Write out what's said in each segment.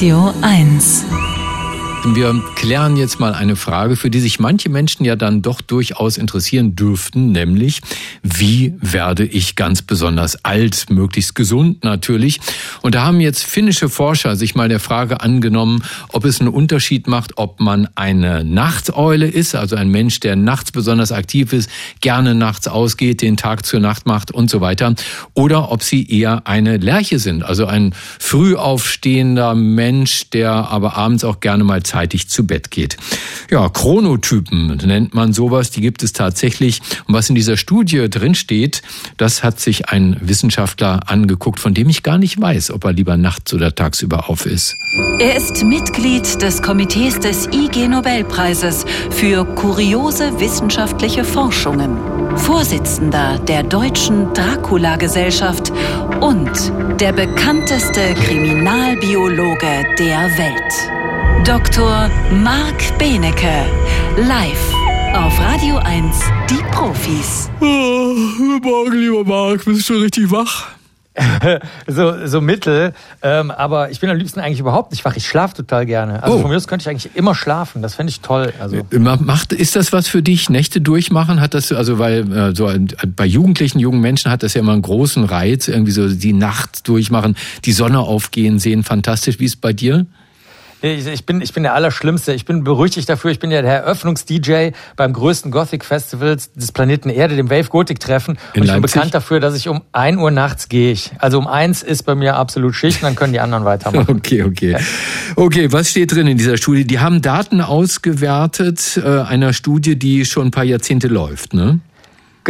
Radio 1. Wir klären jetzt mal eine Frage, für die sich manche Menschen ja dann doch durchaus interessieren dürften, nämlich wie werde ich ganz besonders alt, möglichst gesund natürlich. Und da haben jetzt finnische Forscher sich mal der Frage angenommen, ob es einen Unterschied macht, ob man eine Nachteule ist, also ein Mensch, der nachts besonders aktiv ist, gerne nachts ausgeht, den Tag zur Nacht macht und so weiter, oder ob sie eher eine Lerche sind, also ein früh aufstehender Mensch, der aber abends auch gerne mal zeitig zu Bett geht. Ja, Chronotypen nennt man sowas, die gibt es tatsächlich. Und was in dieser Studie drin steht, das hat sich ein Wissenschaftler angeguckt, von dem ich gar nicht weiß, ob er lieber nachts oder tagsüber auf ist. Er ist Mitglied des Komitees des IG Nobelpreises für kuriose wissenschaftliche Forschungen, Vorsitzender der Deutschen Dracula-Gesellschaft und der bekannteste Kriminalbiologe der Welt. Dr. Marc Benecke, live auf Radio 1, die Profis. Oh, guten Morgen, lieber Marc, bist du schon richtig wach? so, so mittel, ähm, aber ich bin am liebsten eigentlich überhaupt nicht wach. Ich schlafe total gerne. Also oh. von mir aus könnte ich eigentlich immer schlafen. Das fände ich toll. Also äh, macht ist das was für dich? Nächte durchmachen hat das also weil äh, so bei Jugendlichen, jungen Menschen hat das ja immer einen großen Reiz, irgendwie so die Nacht durchmachen, die Sonne aufgehen sehen, fantastisch. Wie ist bei dir? Ich bin, ich bin der Allerschlimmste. Ich bin berüchtigt dafür. Ich bin ja der Eröffnungs-DJ beim größten Gothic-Festival des Planeten Erde, dem Wave Gothic Treffen. Und ich bin bekannt dafür, dass ich um ein Uhr nachts gehe. Ich. Also um eins ist bei mir absolut Schicht, und dann können die anderen weitermachen. Okay, okay. Okay, was steht drin in dieser Studie? Die haben Daten ausgewertet äh, einer Studie, die schon ein paar Jahrzehnte läuft, ne?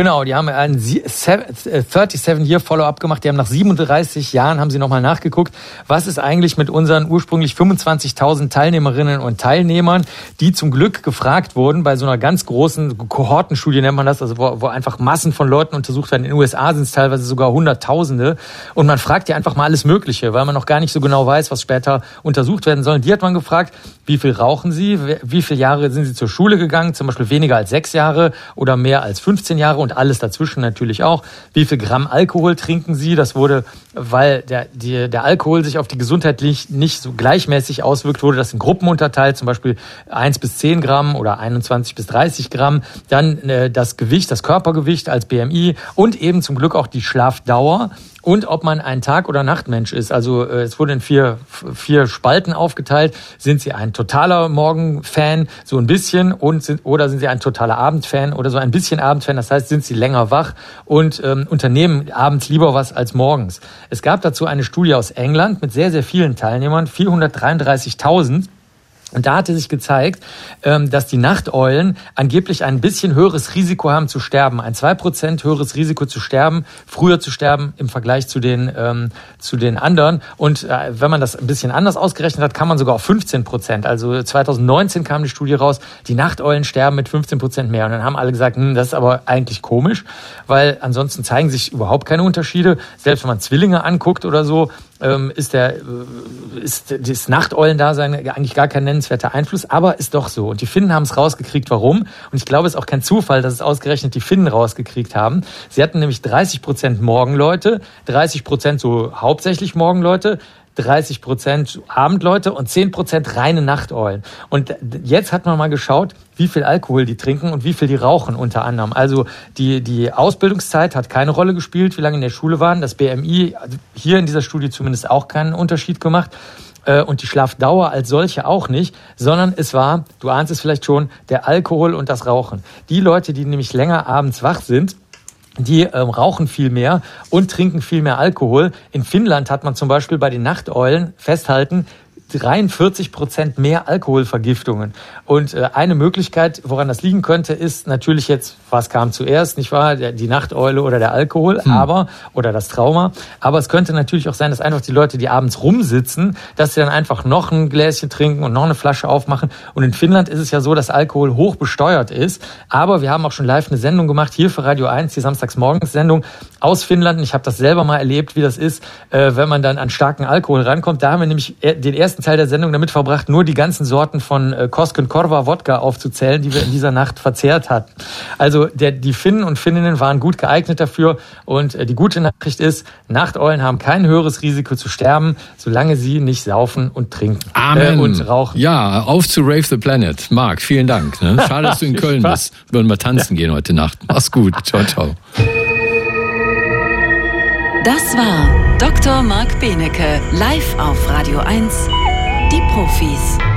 Genau, die haben einen 37-Year-Follow-up äh, gemacht. Die haben nach 37 Jahren haben sie nochmal nachgeguckt, was ist eigentlich mit unseren ursprünglich 25.000 Teilnehmerinnen und Teilnehmern, die zum Glück gefragt wurden bei so einer ganz großen Kohortenstudie nennt man das, also wo, wo einfach Massen von Leuten untersucht werden. In den USA sind es teilweise sogar Hunderttausende. Und man fragt ja einfach mal alles Mögliche, weil man noch gar nicht so genau weiß, was später untersucht werden soll. Die hat man gefragt, wie viel rauchen sie, wie viele Jahre sind sie zur Schule gegangen, zum Beispiel weniger als sechs Jahre oder mehr als 15 Jahre und alles dazwischen natürlich auch. Wie viel Gramm Alkohol trinken Sie? Das wurde, weil der, die, der Alkohol sich auf die Gesundheit nicht so gleichmäßig auswirkt, wurde das in Gruppen unterteilt, zum Beispiel 1 bis 10 Gramm oder 21 bis 30 Gramm. Dann äh, das Gewicht, das Körpergewicht als BMI und eben zum Glück auch die Schlafdauer und ob man ein Tag- oder Nachtmensch ist. Also äh, es wurde in vier, vier Spalten aufgeteilt. Sind Sie ein totaler Morgenfan, so ein bisschen, und sind, oder sind Sie ein totaler Abendfan oder so ein bisschen Abendfan? Das heißt, sind Sie länger wach und ähm, unternehmen abends lieber was als morgens. Es gab dazu eine Studie aus England mit sehr, sehr vielen Teilnehmern, 433.000. Und da hatte sich gezeigt, ähm, dass die Nachteulen angeblich ein bisschen höheres Risiko haben zu sterben. Ein zwei Prozent höheres Risiko zu sterben, früher zu sterben im Vergleich zu den, ähm, zu den anderen. Und äh, wenn man das ein bisschen anders ausgerechnet hat, kann man sogar auf 15 Prozent. Also 2019 kam die Studie raus, die Nachteulen sterben mit 15 Prozent mehr. Und dann haben alle gesagt, hm, das ist aber eigentlich komisch, weil ansonsten zeigen sich überhaupt keine Unterschiede. Selbst wenn man Zwillinge anguckt oder so, ähm, ist der äh, ist das Nachteulendasein eigentlich gar kein nennenswerter Einfluss, aber ist doch so. Und die Finnen haben es rausgekriegt, warum? Und ich glaube, es ist auch kein Zufall, dass es ausgerechnet die Finnen rausgekriegt haben. Sie hatten nämlich 30 Prozent Morgenleute, 30 Prozent so hauptsächlich Morgenleute, 30 Prozent Abendleute und 10 Prozent reine Nachteulen. Und jetzt hat man mal geschaut, wie viel Alkohol die trinken und wie viel die rauchen unter anderem. Also die, die Ausbildungszeit hat keine Rolle gespielt, wie lange in der Schule waren. Das BMI, also hier in dieser Studie zumindest auch keinen Unterschied gemacht äh, und die Schlafdauer als solche auch nicht, sondern es war, du ahnst es vielleicht schon, der Alkohol und das Rauchen. Die Leute, die nämlich länger abends wach sind, die ähm, rauchen viel mehr und trinken viel mehr Alkohol. In Finnland hat man zum Beispiel bei den Nachteulen festhalten, 43 Prozent mehr Alkoholvergiftungen. Und äh, eine Möglichkeit, woran das liegen könnte, ist natürlich jetzt, was kam zuerst, nicht wahr? Die Nachteule oder der Alkohol, hm. aber, oder das Trauma. Aber es könnte natürlich auch sein, dass einfach die Leute, die abends rumsitzen, dass sie dann einfach noch ein Gläschen trinken und noch eine Flasche aufmachen. Und in Finnland ist es ja so, dass Alkohol hoch besteuert ist. Aber wir haben auch schon live eine Sendung gemacht, hier für Radio 1, die Samstagsmorgens-Sendung aus Finnland. Und ich habe das selber mal erlebt, wie das ist, äh, wenn man dann an starken Alkohol rankommt. Da haben wir nämlich den ersten größten Teil der Sendung damit verbracht, nur die ganzen Sorten von äh, Kosken Korva Wodka aufzuzählen, die wir in dieser Nacht verzehrt hatten. Also der, die Finnen und Finninnen waren gut geeignet dafür. Und äh, die gute Nachricht ist, Nachteulen haben kein höheres Risiko zu sterben, solange sie nicht saufen und trinken Amen. Äh, und rauchen. Ja, auf zu Rave the Planet. Marc, vielen Dank. Ne? Schade, dass du in Köln bist. Würden wir tanzen ja. gehen heute Nacht. Mach's gut. Ciao, ciao. Das war Dr. Marc Benecke live auf Radio 1. Die Profis.